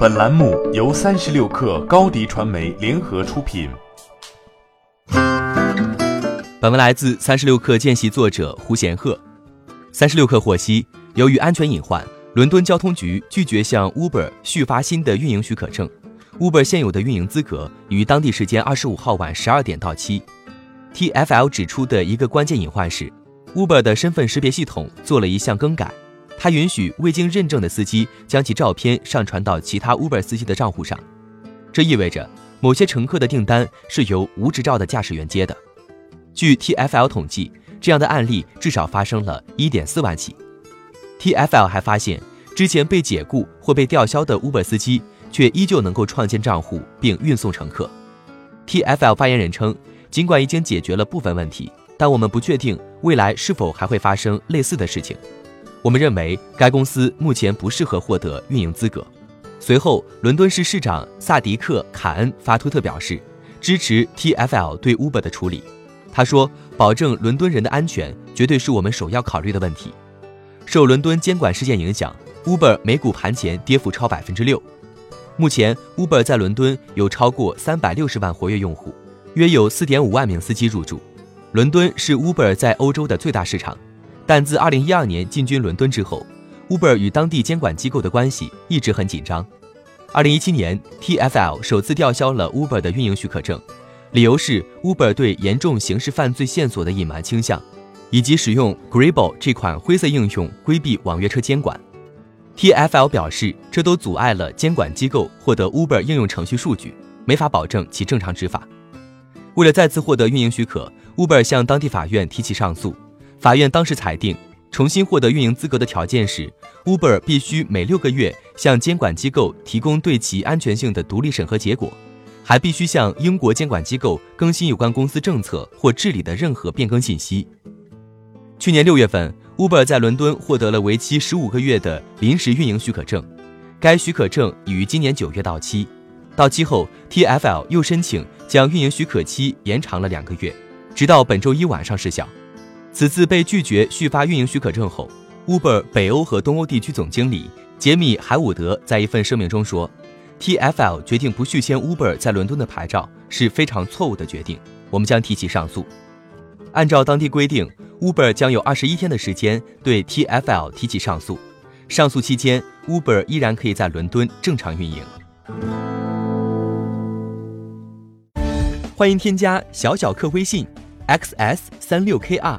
本栏目由三十六氪高低传媒联合出品。本文来自三十六氪见习作者胡贤鹤。三十六氪获悉，由于安全隐患，伦敦交通局拒绝向 Uber 续发新的运营许可证。Uber 现有的运营资格于当地时间二十五号晚十二点到期。TFL 指出的一个关键隐患是，Uber 的身份识别系统做了一项更改。他允许未经认证的司机将其照片上传到其他 Uber 司机的账户上，这意味着某些乘客的订单是由无执照的驾驶员接的。据 TFL 统计，这样的案例至少发生了一点四万起。TFL 还发现，之前被解雇或被吊销的 Uber 司机却依旧能够创建账户并运送乘客。TFL 发言人称，尽管已经解决了部分问题，但我们不确定未来是否还会发生类似的事情。我们认为该公司目前不适合获得运营资格。随后，伦敦市市长萨迪克·卡恩发推特表示，支持 TFL 对 Uber 的处理。他说：“保证伦敦人的安全绝对是我们首要考虑的问题。”受伦敦监管事件影响，Uber 美股盘前跌幅超百分之六。目前，Uber 在伦敦有超过三百六十万活跃用户，约有四点五万名司机入驻。伦敦是 Uber 在欧洲的最大市场。但自2012年进军伦敦之后，Uber 与当地监管机构的关系一直很紧张。2017年，TFL 首次吊销了 Uber 的运营许可证，理由是 Uber 对严重刑事犯罪线索的隐瞒倾向，以及使用 Grable 这款灰色应用规避网约车监管。TFL 表示，这都阻碍了监管机构获得 Uber 应用程序数据，没法保证其正常执法。为了再次获得运营许可，Uber 向当地法院提起上诉。法院当时裁定，重新获得运营资格的条件是，Uber 必须每六个月向监管机构提供对其安全性的独立审核结果，还必须向英国监管机构更新有关公司政策或治理的任何变更信息。去年六月份，Uber 在伦敦获得了为期十五个月的临时运营许可证，该许可证已于今年九月到期。到期后，TFL 又申请将运营许可期延长了两个月，直到本周一晚上失效。此次被拒绝续发运营许可证后，Uber 北欧和东欧地区总经理杰米·海伍德在一份声明中说：“TFL 决定不续签 Uber 在伦敦的牌照是非常错误的决定，我们将提起上诉。”按照当地规定，Uber 将有二十一天的时间对 TFL 提起上诉，上诉期间，Uber 依然可以在伦敦正常运营。欢迎添加小小客微信：xs 三六 kr。